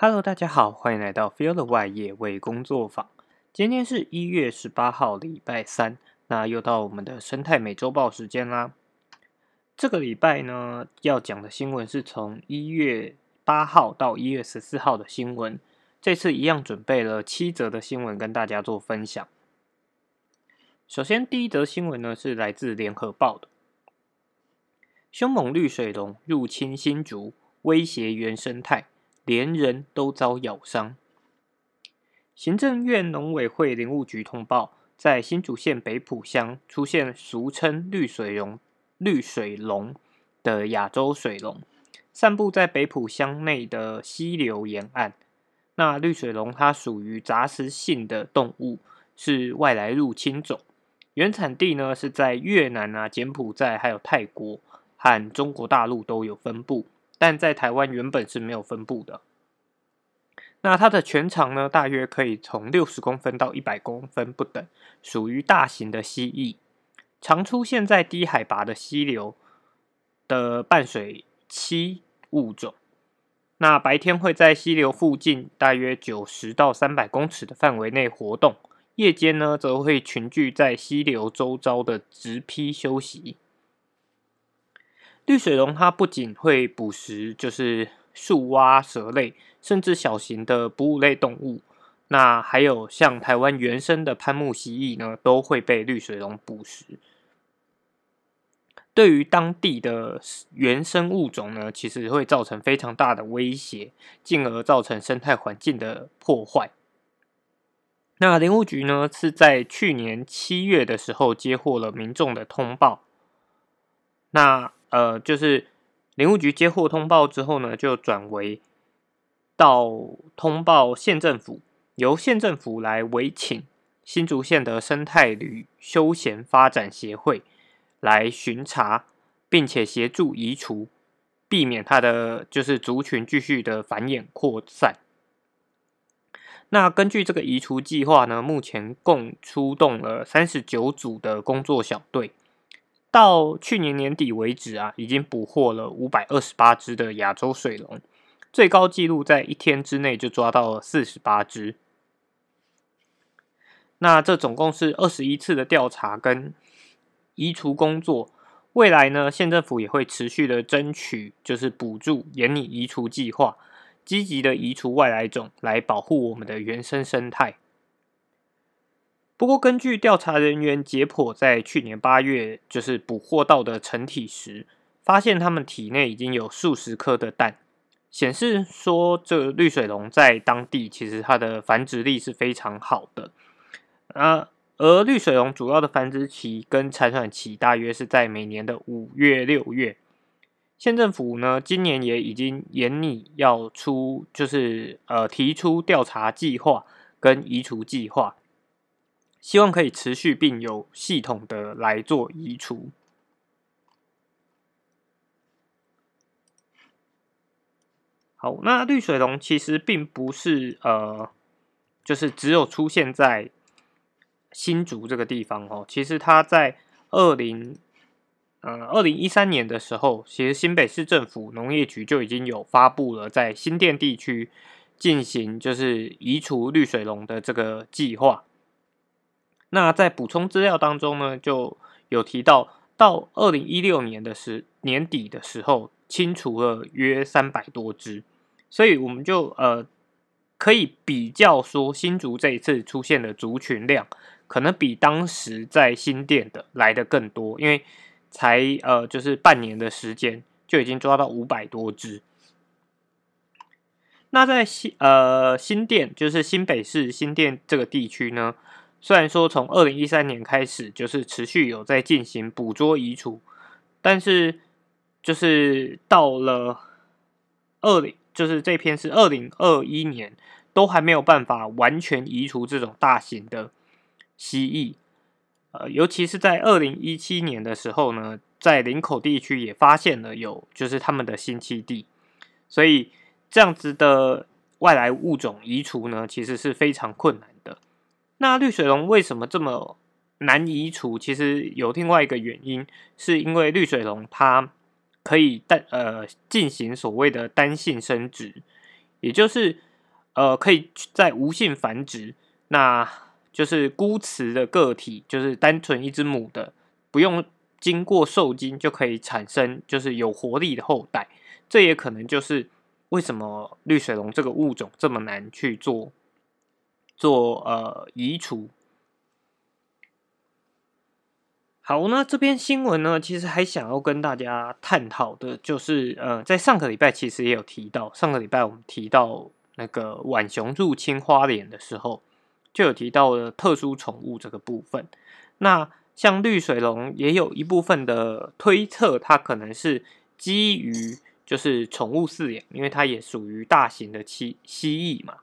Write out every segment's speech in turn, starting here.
Hello，大家好，欢迎来到 Feel 的外野味工作坊。今天是一月十八号，礼拜三，那又到我们的生态美洲报时间啦。这个礼拜呢，要讲的新闻是从一月八号到一月十四号的新闻。这次一样准备了七则的新闻跟大家做分享。首先，第一则新闻呢是来自联合报的，凶猛绿水龙入侵新竹，威胁原生态。连人都遭咬伤。行政院农委会林务局通报，在新竹县北埔乡出现俗称绿水龙、绿水龙的亚洲水龙，散布在北埔乡内的溪流沿岸。那绿水龙它属于杂食性的动物，是外来入侵种。原产地呢是在越南啊、柬埔寨还有泰国和中国大陆都有分布。但在台湾原本是没有分布的。那它的全长呢，大约可以从六十公分到一百公分不等，属于大型的蜥蜴，常出现在低海拔的溪流的半水栖物种。那白天会在溪流附近大约九十到三百公尺的范围内活动，夜间呢则会群聚在溪流周遭的直批休息。绿水龙它不仅会捕食，就是树蛙、蛇类，甚至小型的哺乳类动物。那还有像台湾原生的攀木蜥蜴呢，都会被绿水龙捕食。对于当地的原生物种呢，其实会造成非常大的威胁，进而造成生态环境的破坏。那林务局呢，是在去年七月的时候接获了民众的通报。那呃，就是林务局接获通报之后呢，就转为到通报县政府，由县政府来委请新竹县的生态旅休闲发展协会来巡查，并且协助移除，避免它的就是族群继续的繁衍扩散。那根据这个移除计划呢，目前共出动了三十九组的工作小队。到去年年底为止啊，已经捕获了五百二十八只的亚洲水龙，最高纪录在一天之内就抓到了四十八只。那这总共是二十一次的调查跟移除工作。未来呢，县政府也会持续的争取，就是补助严拟移除计划，积极的移除外来种，来保护我们的原生生态。不过，根据调查人员解剖，在去年八月就是捕获到的成体时，发现它们体内已经有数十颗的蛋，显示说这绿水龙在当地其实它的繁殖力是非常好的。啊，而绿水龙主要的繁殖期跟产卵期大约是在每年的五月、六月。县政府呢，今年也已经严拟要出，就是呃提出调查计划跟移除计划。希望可以持续并有系统的来做移除。好，那绿水龙其实并不是呃，就是只有出现在新竹这个地方哦。其实它在二零呃二零一三年的时候，其实新北市政府农业局就已经有发布了在新店地区进行就是移除绿水龙的这个计划。那在补充资料当中呢，就有提到，到二零一六年的时年底的时候，清除了约三百多只，所以我们就呃可以比较说，新竹这一次出现的族群量，可能比当时在新店的来的更多，因为才呃就是半年的时间，就已经抓到五百多只。那在新呃新店，就是新北市新店这个地区呢。虽然说从二零一三年开始就是持续有在进行捕捉移除，但是就是到了二零，就是这篇是二零二一年，都还没有办法完全移除这种大型的蜥蜴。呃，尤其是在二零一七年的时候呢，在林口地区也发现了有就是他们的新栖地，所以这样子的外来物种移除呢，其实是非常困难。那绿水龙为什么这么难移除？其实有另外一个原因，是因为绿水龙它可以单呃进行所谓的单性生殖，也就是呃可以在无性繁殖，那就是孤雌的个体，就是单纯一只母的，不用经过受精就可以产生就是有活力的后代。这也可能就是为什么绿水龙这个物种这么难去做做呃移除。好，那这篇新闻呢，其实还想要跟大家探讨的，就是呃，在上个礼拜其实也有提到，上个礼拜我们提到那个浣熊入侵花莲的时候，就有提到了特殊宠物这个部分。那像绿水龙也有一部分的推测，它可能是基于就是宠物饲养，因为它也属于大型的蜥蜥蜴嘛，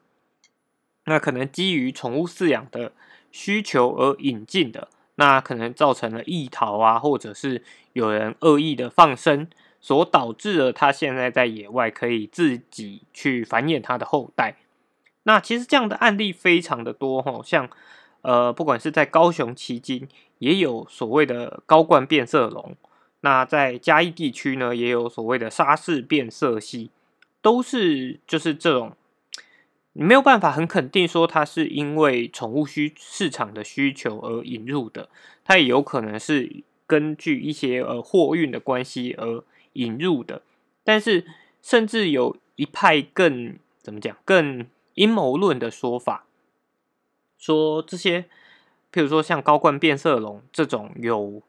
那可能基于宠物饲养的需求而引进的。那可能造成了异逃啊，或者是有人恶意的放生，所导致了它现在在野外可以自己去繁衍它的后代。那其实这样的案例非常的多哈，像呃，不管是在高雄旗津，也有所谓的高冠变色龙；那在嘉义地区呢，也有所谓的沙氏变色蜥，都是就是这种。你没有办法很肯定说它是因为宠物需市场的需求而引入的，它也有可能是根据一些呃货运的关系而引入的。但是，甚至有一派更怎么讲更阴谋论的说法，说这些，譬如说像高冠变色龙这种有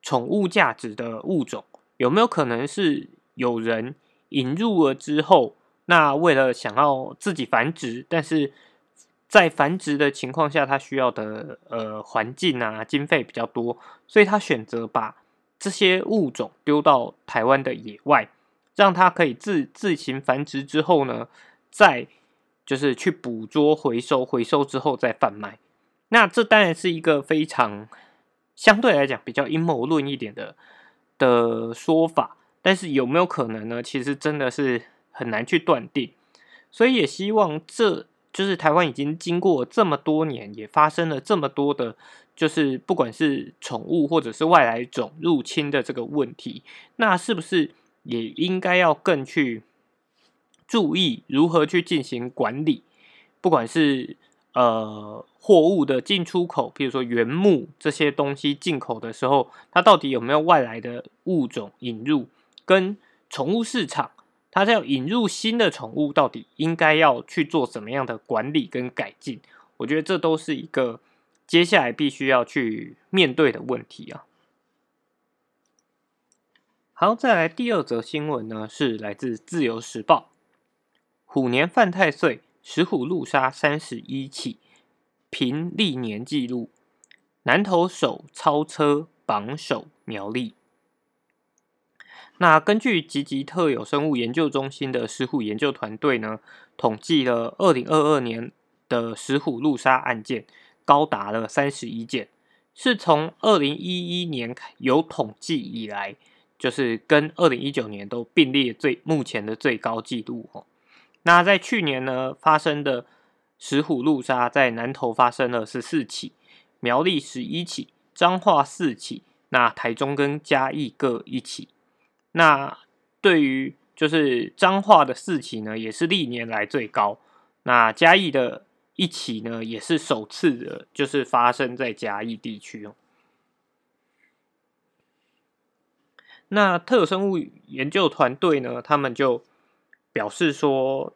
宠物价值的物种，有没有可能是有人引入了之后？那为了想要自己繁殖，但是在繁殖的情况下，它需要的呃环境啊经费比较多，所以他选择把这些物种丢到台湾的野外，让它可以自自行繁殖之后呢，再就是去捕捉、回收、回收之后再贩卖。那这当然是一个非常相对来讲比较阴谋论一点的的说法，但是有没有可能呢？其实真的是。很难去断定，所以也希望这就是台湾已经经过这么多年，也发生了这么多的，就是不管是宠物或者是外来种入侵的这个问题，那是不是也应该要更去注意如何去进行管理？不管是呃货物的进出口，比如说原木这些东西进口的时候，它到底有没有外来的物种引入？跟宠物市场。它要引入新的宠物，到底应该要去做什么样的管理跟改进？我觉得这都是一个接下来必须要去面对的问题啊。好，再来第二则新闻呢，是来自《自由时报》，虎年犯太岁，石虎路杀三十一起，平历年纪录，南投首超车榜首苗栗。那根据吉吉特有生物研究中心的石虎研究团队呢，统计了二零二二年的石虎路杀案件，高达了三十一件，是从二零一一年有统计以来，就是跟二零一九年都并列最目前的最高纪录哦。那在去年呢发生的石虎路杀，在南投发生了十四起，苗栗十一起，彰化四起，那台中跟嘉义各一起。那对于就是彰化的四起呢，也是历年来最高。那嘉义的一起呢，也是首次的，就是发生在嘉义地区哦。那特有生物研究团队呢，他们就表示说，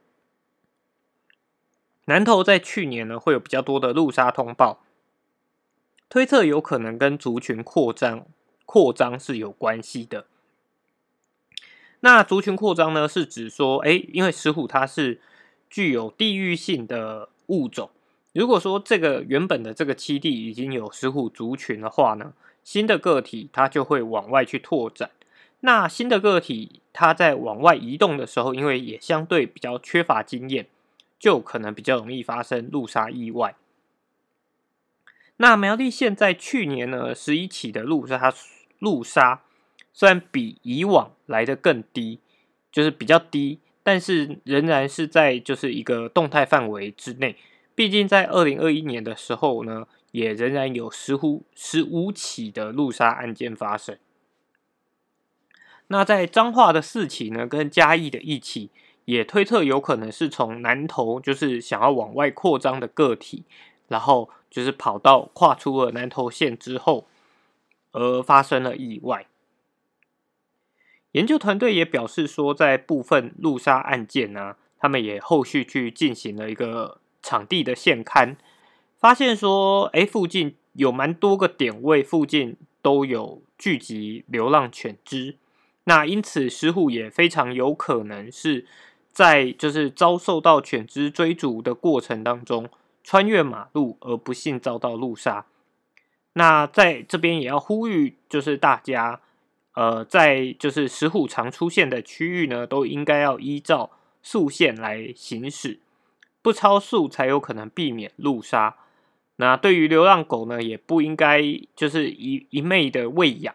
南投在去年呢会有比较多的路杀通报，推测有可能跟族群扩张扩张是有关系的。那族群扩张呢，是指说，哎，因为石虎它是具有地域性的物种，如果说这个原本的这个栖地已经有石虎族群的话呢，新的个体它就会往外去拓展。那新的个体它在往外移动的时候，因为也相对比较缺乏经验，就可能比较容易发生路杀意外。那苗栗县在去年呢，十一起的路杀路杀。虽然比以往来的更低，就是比较低，但是仍然是在就是一个动态范围之内。毕竟在二零二一年的时候呢，也仍然有十五十五起的路杀案件发生。那在彰化的四起呢，跟嘉义的一起，也推测有可能是从南投就是想要往外扩张的个体，然后就是跑到跨出了南投县之后，而发生了意外。研究团队也表示说，在部分路杀案件呢，他们也后续去进行了一个场地的现勘，发现说，哎，附近有蛮多个点位，附近都有聚集流浪犬只。那因此，石虎也非常有可能是在就是遭受到犬只追逐的过程当中，穿越马路而不幸遭到路杀。那在这边也要呼吁，就是大家。呃，在就是石虎常出现的区域呢，都应该要依照速线来行驶，不超速才有可能避免路杀。那对于流浪狗呢，也不应该就是一一昧的喂养，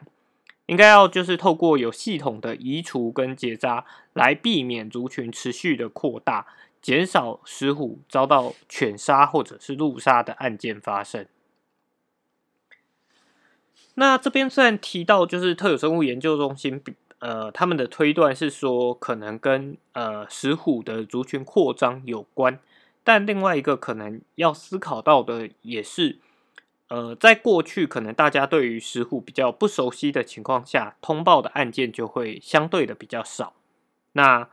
应该要就是透过有系统的移除跟结扎，来避免族群持续的扩大，减少石虎遭到犬杀或者是路杀的案件发生。那这边虽然提到，就是特有生物研究中心，呃，他们的推断是说，可能跟呃石虎的族群扩张有关，但另外一个可能要思考到的也是，呃，在过去可能大家对于石虎比较不熟悉的情况下，通报的案件就会相对的比较少。那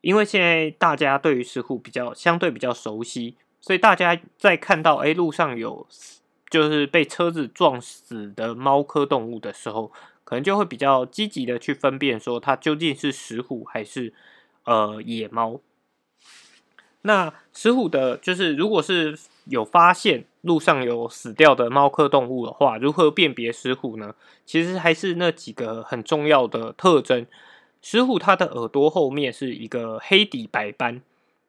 因为现在大家对于石虎比较相对比较熟悉，所以大家在看到哎路上有。就是被车子撞死的猫科动物的时候，可能就会比较积极的去分辨说它究竟是石虎还是呃野猫。那石虎的，就是如果是有发现路上有死掉的猫科动物的话，如何辨别石虎呢？其实还是那几个很重要的特征。石虎它的耳朵后面是一个黑底白斑。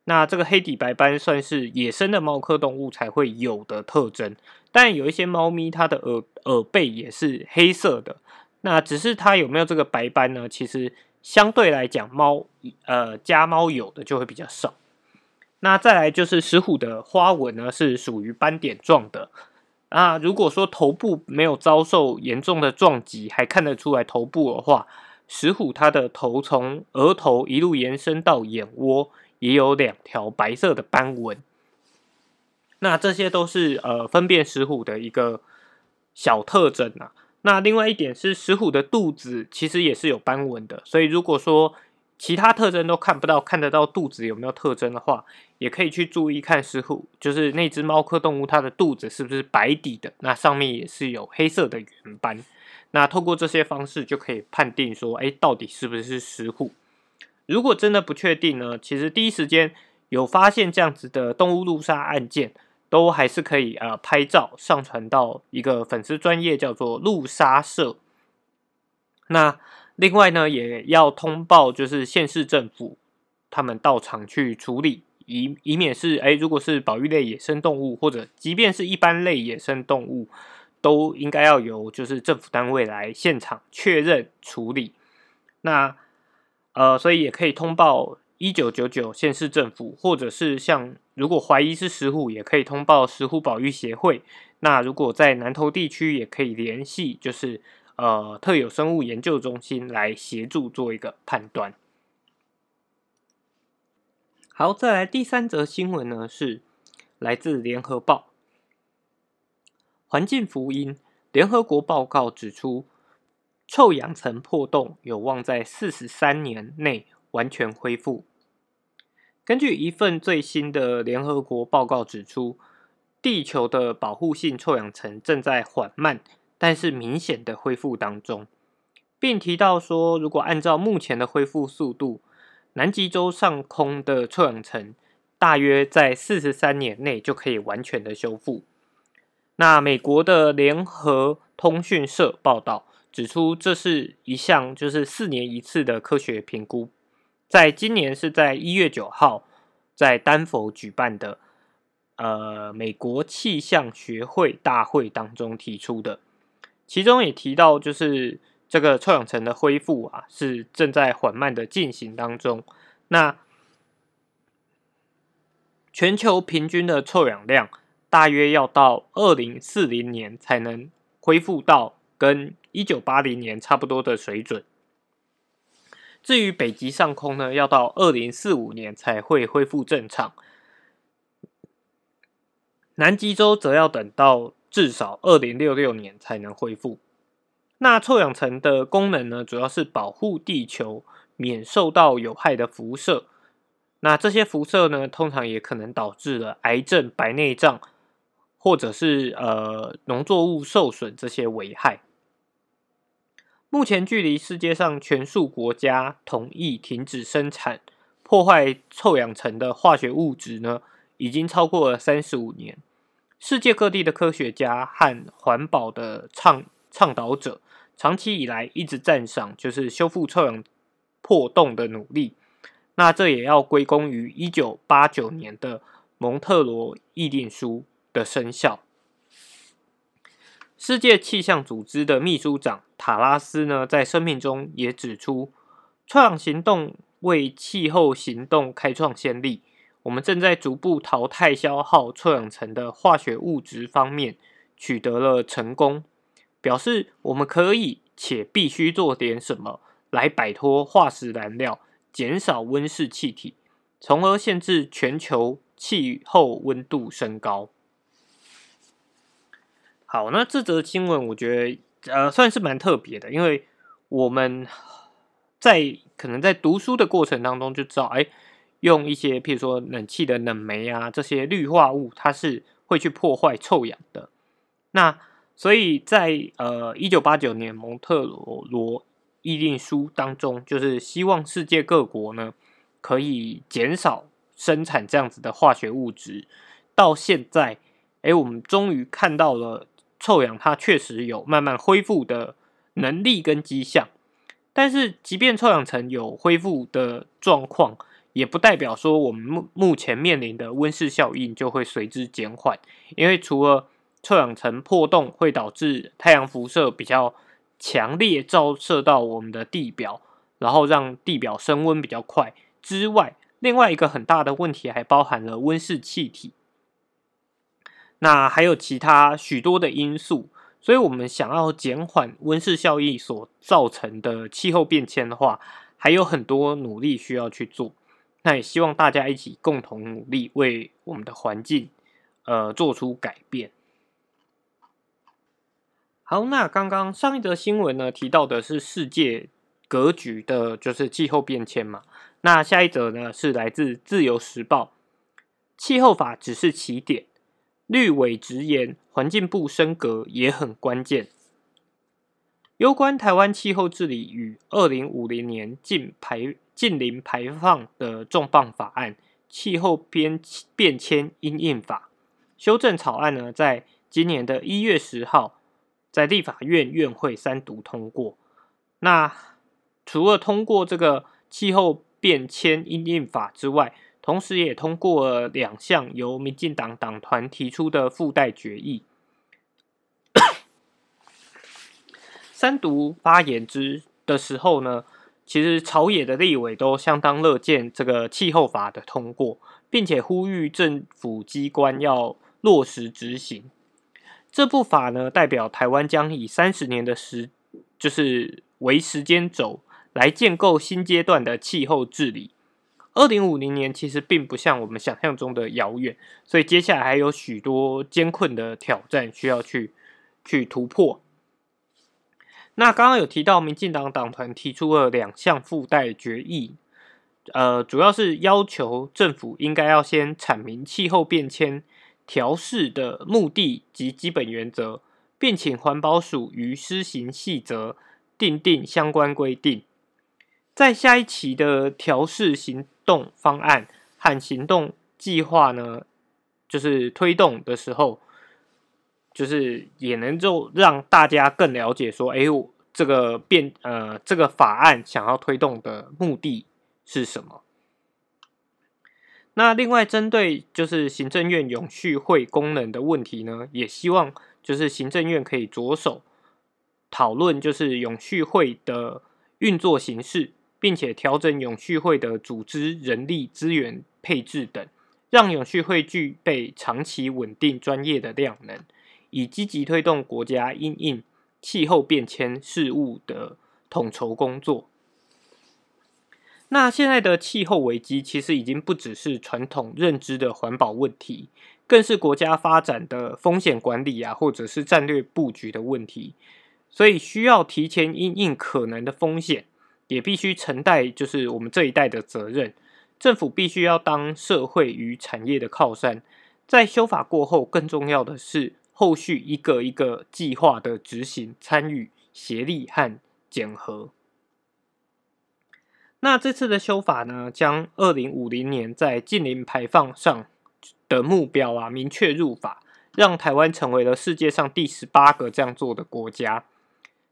那这个黑底白斑算是野生的猫科动物才会有的特征，但有一些猫咪它的耳耳背也是黑色的，那只是它有没有这个白斑呢？其实相对来讲，猫呃家猫有的就会比较少。那再来就是石虎的花纹呢，是属于斑点状的。那如果说头部没有遭受严重的撞击，还看得出来头部的话，石虎它的头从额头一路延伸到眼窝。也有两条白色的斑纹，那这些都是呃分辨石虎的一个小特征啊。那另外一点是石虎的肚子其实也是有斑纹的，所以如果说其他特征都看不到，看得到肚子有没有特征的话，也可以去注意看石虎，就是那只猫科动物它的肚子是不是白底的，那上面也是有黑色的圆斑。那透过这些方式就可以判定说，哎，到底是不是石虎。如果真的不确定呢？其实第一时间有发现这样子的动物路杀案件，都还是可以呃拍照上传到一个粉丝专业叫做路杀社。那另外呢，也要通报就是县市政府，他们到场去处理，以以免是哎，如果是保育类野生动物，或者即便是一般类野生动物，都应该要由就是政府单位来现场确认处理。那呃，所以也可以通报一九九九县市政府，或者是像如果怀疑是石虎，也可以通报石虎保育协会。那如果在南投地区，也可以联系就是呃特有生物研究中心来协助做一个判断。好，再来第三则新闻呢，是来自联合报环境福音联合国报告指出。臭氧层破洞有望在四十三年内完全恢复。根据一份最新的联合国报告指出，地球的保护性臭氧层正在缓慢但是明显的恢复当中，并提到说，如果按照目前的恢复速度，南极洲上空的臭氧层大约在四十三年内就可以完全的修复。那美国的联合通讯社报道。指出，这是一项就是四年一次的科学评估，在今年是在一月九号在丹佛举办的呃美国气象学会大会当中提出的，其中也提到就是这个臭氧层的恢复啊是正在缓慢的进行当中，那全球平均的臭氧量大约要到二零四零年才能恢复到跟。一九八零年差不多的水准，至于北极上空呢，要到二零四五年才会恢复正常。南极洲则要等到至少二零六六年才能恢复。那臭氧层的功能呢，主要是保护地球免受到有害的辐射。那这些辐射呢，通常也可能导致了癌症、白内障，或者是呃农作物受损这些危害。目前距离世界上全数国家同意停止生产破坏臭氧层的化学物质呢，已经超过了三十五年。世界各地的科学家和环保的倡倡导者，长期以来一直赞赏就是修复臭氧破洞的努力。那这也要归功于一九八九年的蒙特罗议定书的生效。世界气象组织的秘书长塔拉斯呢，在声明中也指出，臭氧行动为气候行动开创先例。我们正在逐步淘汰消耗臭氧层的化学物质方面取得了成功，表示我们可以且必须做点什么来摆脱化石燃料，减少温室气体，从而限制全球气候温度升高。好，那这则新闻我觉得呃算是蛮特别的，因为我们在可能在读书的过程当中就知道，哎。用一些，譬如说冷气的冷媒啊，这些氯化物，它是会去破坏臭氧的。那所以在呃一九八九年蒙特罗罗议定书当中，就是希望世界各国呢可以减少生产这样子的化学物质。到现在，哎，我们终于看到了臭氧它确实有慢慢恢复的能力跟迹象。但是，即便臭氧层有恢复的状况，也不代表说我们目目前面临的温室效应就会随之减缓，因为除了臭氧层破洞会导致太阳辐射比较强烈照射到我们的地表，然后让地表升温比较快之外，另外一个很大的问题还包含了温室气体。那还有其他许多的因素，所以我们想要减缓温室效应所造成的气候变迁的话，还有很多努力需要去做。那也希望大家一起共同努力，为我们的环境，呃，做出改变。好，那刚刚上一则新闻呢，提到的是世界格局的，就是气候变迁嘛。那下一则呢，是来自《自由时报》，气候法只是起点，绿委直言，环境部升格也很关键。有关台湾气候治理与二零五零年净排。近零排放的重磅法案《气候变变迁因应法》修正草案呢，在今年的一月十号，在立法院院会三读通过。那除了通过这个《气候变迁因应法》之外，同时也通过了两项由民进党党团提出的附带决议。三读发言之的时候呢？其实朝野的立委都相当乐见这个气候法的通过，并且呼吁政府机关要落实执行。这部法呢，代表台湾将以三十年的时，就是为时间轴来建构新阶段的气候治理。二零五零年其实并不像我们想象中的遥远，所以接下来还有许多艰困的挑战需要去去突破。那刚刚有提到，民进党党团提出了两项附带决议，呃，主要是要求政府应该要先阐明气候变迁调试的目的及基本原则，并请环保署于施行细则订定相关规定。在下一期的调试行动方案和行动计划呢，就是推动的时候。就是也能够让大家更了解说，哎，这个变呃，这个法案想要推动的目的是什么？那另外针对就是行政院永续会功能的问题呢，也希望就是行政院可以着手讨论，就是永续会的运作形式，并且调整永续会的组织、人力资源配置等，让永续会具备长期稳定、专业的量能。以积极推动国家因应气候变迁事务的统筹工作。那现在的气候危机其实已经不只是传统认知的环保问题，更是国家发展的风险管理啊，或者是战略布局的问题。所以需要提前应应可能的风险，也必须承担就是我们这一代的责任。政府必须要当社会与产业的靠山。在修法过后，更重要的是后续一个一个计划的执行、参与、协力和检核。那这次的修法呢，将二零五零年在近零排放上的目标啊明确入法，让台湾成为了世界上第十八个这样做的国家。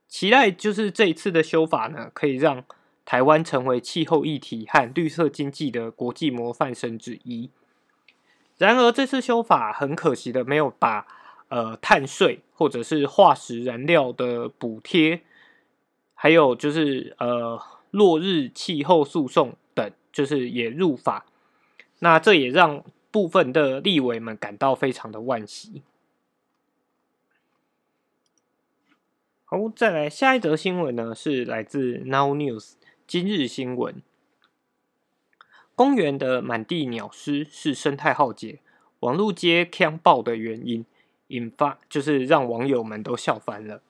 期待就是这一次的修法呢，可以让台湾成为气候议题和绿色经济的国际模范生之一。然而，这次修法很可惜的没有把呃碳税或者是化石燃料的补贴，还有就是呃。落日气候诉讼等，就是也入法，那这也让部分的立委们感到非常的惋惜。好，再来下一则新闻呢，是来自 Now News 今日新闻。公园的满地鸟尸是生态浩劫，网络街枪爆的原因，引发就是让网友们都笑翻了。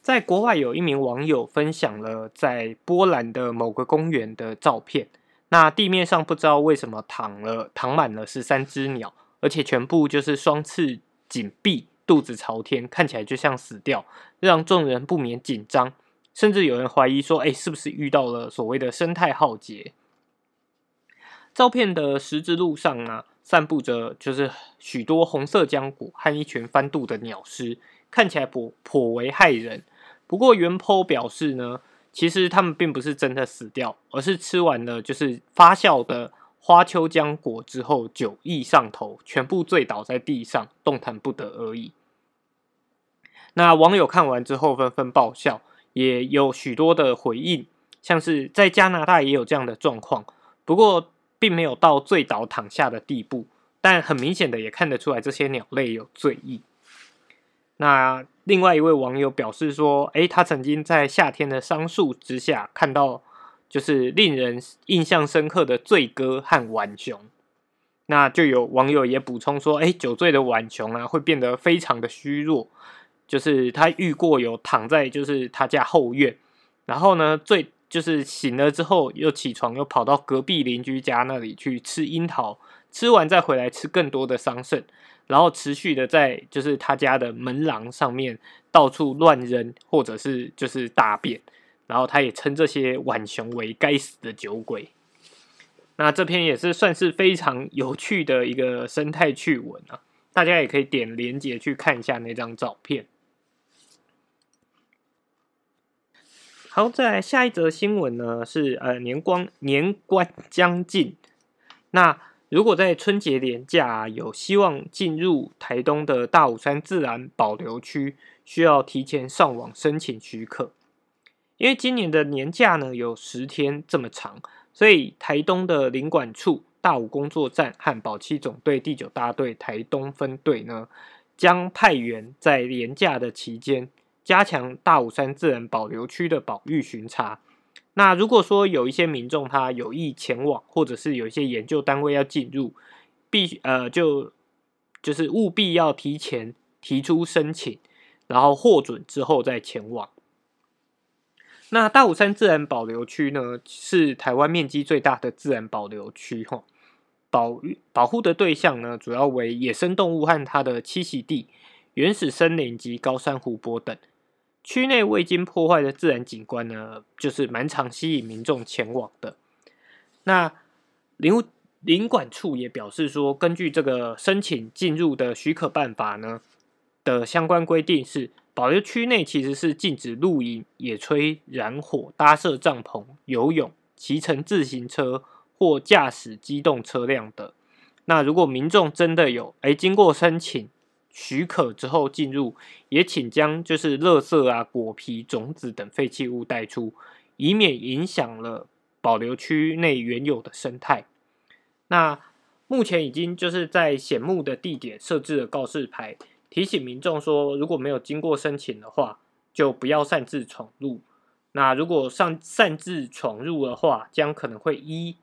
在国外有一名网友分享了在波兰的某个公园的照片，那地面上不知道为什么躺了躺满了十三只鸟，而且全部就是双翅紧闭，肚子朝天，看起来就像死掉，让众人不免紧张，甚至有人怀疑说：“哎，是不是遇到了所谓的生态浩劫？”照片的十字路上呢，散布着就是许多红色浆果和一群翻肚的鸟尸，看起来颇颇为骇人。不过，原 po 表示呢，其实他们并不是真的死掉，而是吃完了就是发酵的花秋浆果之后，酒意上头，全部醉倒在地上，动弹不得而已。那网友看完之后纷纷爆笑，也有许多的回应，像是在加拿大也有这样的状况，不过并没有到醉倒躺下的地步，但很明显的也看得出来这些鸟类有醉意。那另外一位网友表示说：“诶，他曾经在夏天的桑树之下看到，就是令人印象深刻的醉歌和浣熊。”那就有网友也补充说：“诶，酒醉的浣熊啊，会变得非常的虚弱。就是他遇过有躺在就是他家后院，然后呢最就是醒了之后又起床，又跑到隔壁邻居家那里去吃樱桃，吃完再回来吃更多的桑葚。”然后持续的在就是他家的门廊上面到处乱扔，或者是就是大便，然后他也称这些浣熊为该死的酒鬼。那这篇也是算是非常有趣的一个生态趣闻啊，大家也可以点连接去看一下那张照片。好，再来下一则新闻呢，是呃年光年关将近，那。如果在春节连假有希望进入台东的大武山自然保留区，需要提前上网申请许可。因为今年的年假呢有十天这么长，所以台东的领管处大武工作站和保七总队第九大队台东分队呢，将派员在连假的期间，加强大武山自然保留区的保育巡查。那如果说有一些民众他有意前往，或者是有一些研究单位要进入，必呃就就是务必要提前提出申请，然后获准之后再前往。那大武山自然保留区呢，是台湾面积最大的自然保留区，哈，保保护的对象呢，主要为野生动物和它的栖息地、原始森林及高山湖泊等。区内未经破坏的自然景观呢，就是蛮常吸引民众前往的。那领领管处也表示说，根据这个申请进入的许可办法呢的相关规定，是保留区内其实是禁止露营、野炊、燃火、搭设帐篷、游泳、骑乘自行车或驾驶机动车辆的。那如果民众真的有哎经过申请，许可之后进入，也请将就是垃圾啊、果皮、种子等废弃物带出，以免影响了保留区内原有的生态。那目前已经就是在显目的地点设置了告示牌，提醒民众说，如果没有经过申请的话，就不要擅自闯入。那如果上擅自闯入的话，将可能会依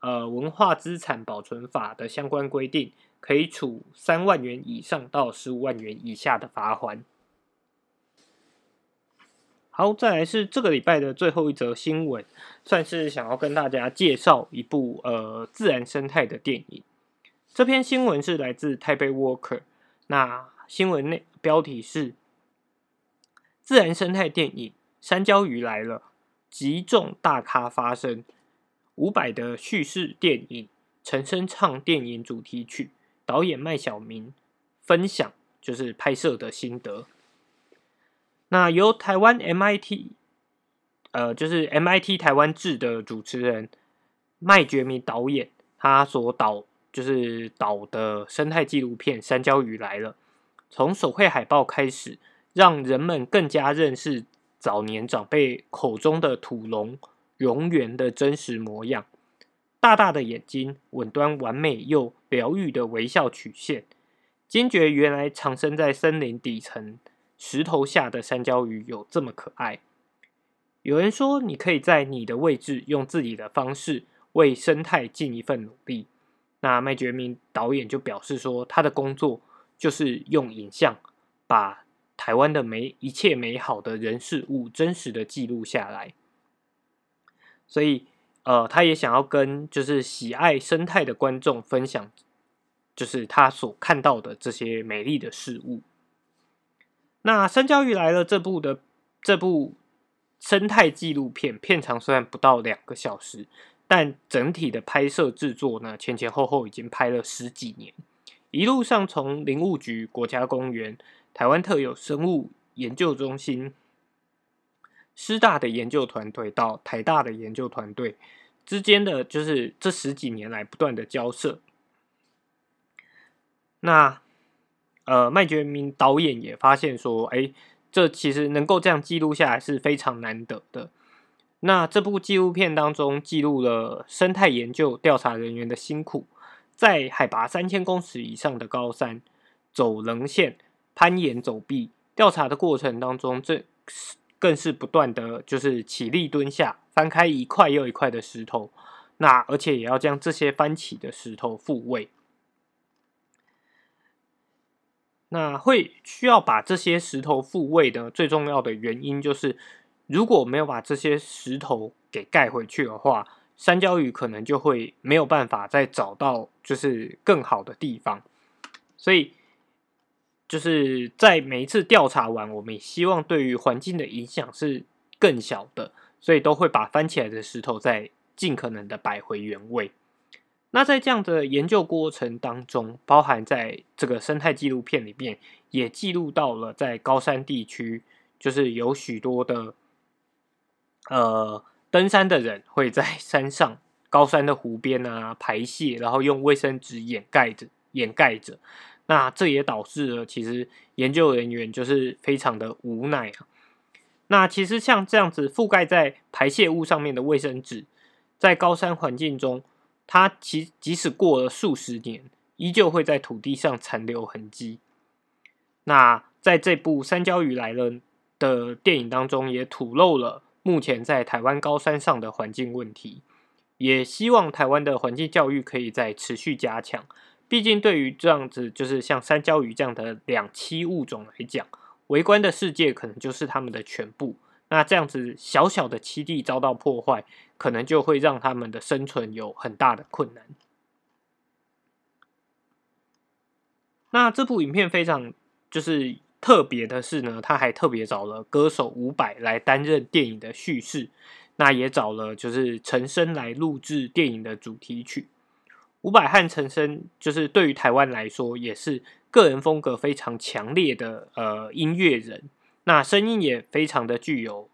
呃文化资产保存法的相关规定，可以处三万元以上到十五万元以下的罚款。好，再来是这个礼拜的最后一则新闻，算是想要跟大家介绍一部呃自然生态的电影。这篇新闻是来自台北 Worker，那新闻内标题是自然生态电影《山椒鱼来了》，极重大咖发生，五百的叙事电影，陈升唱电影主题曲，导演麦小明分享就是拍摄的心得。那由台湾 MIT，呃，就是 MIT 台湾制的主持人麦觉明导演，他所导就是导的生态纪录片《山椒鱼来了》，从手绘海报开始，让人们更加认识早年长辈口中的土龙蝾螈的真实模样。大大的眼睛，稳端完美又疗愈的微笑曲线，惊觉原来藏身在森林底层。石头下的山椒鱼有这么可爱？有人说，你可以在你的位置用自己的方式为生态尽一份努力。那麦觉明导演就表示说，他的工作就是用影像把台湾的美一切美好的人事物真实的记录下来。所以，呃，他也想要跟就是喜爱生态的观众分享，就是他所看到的这些美丽的事物。那《山椒鱼来了》这部的这部生态纪录片，片长虽然不到两个小时，但整体的拍摄制作呢，前前后后已经拍了十几年，一路上从林务局、国家公园、台湾特有生物研究中心、师大的研究团队到台大的研究团队之间的，就是这十几年来不断的交涉。那。呃，麦觉明导演也发现说，哎，这其实能够这样记录下来是非常难得的。那这部纪录片当中记录了生态研究调查人员的辛苦，在海拔三千公尺以上的高山走棱线、攀岩走壁，调查的过程当中，这更是不断的就是起立蹲下，翻开一块又一块的石头，那而且也要将这些翻起的石头复位。那会需要把这些石头复位的最重要的原因，就是如果没有把这些石头给盖回去的话，山椒鱼可能就会没有办法再找到就是更好的地方。所以就是在每一次调查完，我们也希望对于环境的影响是更小的，所以都会把翻起来的石头再尽可能的摆回原位。那在这样的研究过程当中，包含在这个生态纪录片里面，也记录到了在高山地区，就是有许多的呃登山的人会在山上高山的湖边啊排泄，然后用卫生纸掩盖着掩盖着。那这也导致了其实研究人员就是非常的无奈啊。那其实像这样子覆盖在排泄物上面的卫生纸，在高山环境中。它其即使过了数十年，依旧会在土地上残留痕迹。那在这部《三焦鱼来了》的电影当中，也吐露了目前在台湾高山上的环境问题，也希望台湾的环境教育可以在持续加强。毕竟，对于这样子就是像三焦鱼这样的两栖物种来讲，围观的世界可能就是他们的全部。那这样子小小的栖地遭到破坏，可能就会让他们的生存有很大的困难。那这部影片非常就是特别的是呢，他还特别找了歌手伍佰来担任电影的叙事，那也找了就是陈升来录制电影的主题曲。伍佰和陈升就是对于台湾来说也是个人风格非常强烈的呃音乐人。那声音也非常的具有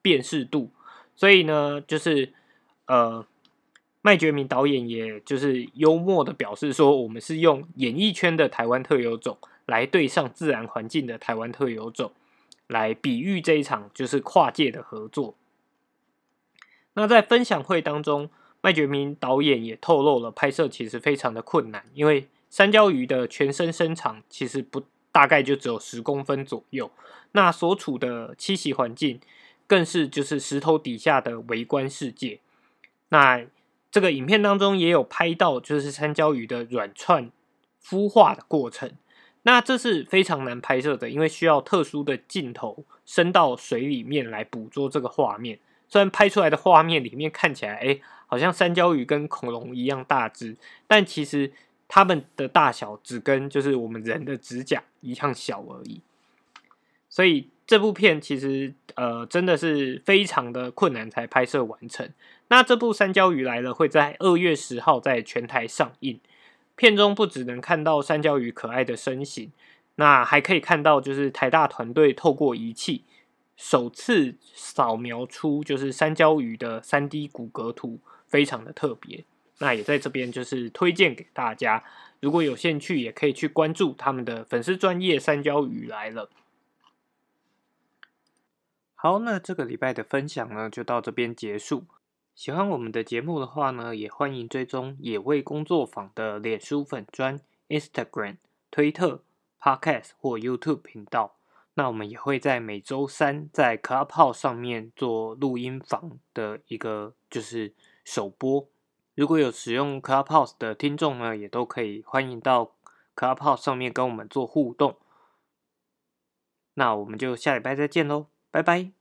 辨识度，所以呢，就是呃，麦觉明导演也就是幽默的表示说，我们是用演艺圈的台湾特有种来对上自然环境的台湾特有种，来比喻这一场就是跨界的合作。那在分享会当中，麦觉明导演也透露了拍摄其实非常的困难，因为三焦鱼的全身身长其实不。大概就只有十公分左右，那所处的栖息环境更是就是石头底下的微观世界。那这个影片当中也有拍到，就是三焦鱼的软串孵化的过程。那这是非常难拍摄的，因为需要特殊的镜头伸到水里面来捕捉这个画面。虽然拍出来的画面里面看起来，哎，好像山椒鱼跟恐龙一样大只，但其实它们的大小只跟就是我们人的指甲一样小而已。所以这部片其实呃真的是非常的困难才拍摄完成。那这部《山椒鱼来了》会在二月十号在全台上映。片中不只能看到山椒鱼可爱的身形，那还可以看到就是台大团队透过仪器首次扫描出就是山椒鱼的三 D 骨骼图，非常的特别。那也在这边就是推荐给大家，如果有兴趣也可以去关注他们的粉丝专业山椒鱼来了。好，那这个礼拜的分享呢就到这边结束。喜欢我们的节目的话呢，也欢迎追踪野味工作坊的脸书粉专、Instagram、推特、Podcast 或 YouTube 频道。那我们也会在每周三在 Clubhouse 上面做录音房的一个就是首播。如果有使用 Clubhouse 的听众呢，也都可以欢迎到 Clubhouse 上面跟我们做互动。那我们就下礼拜再见喽，拜拜。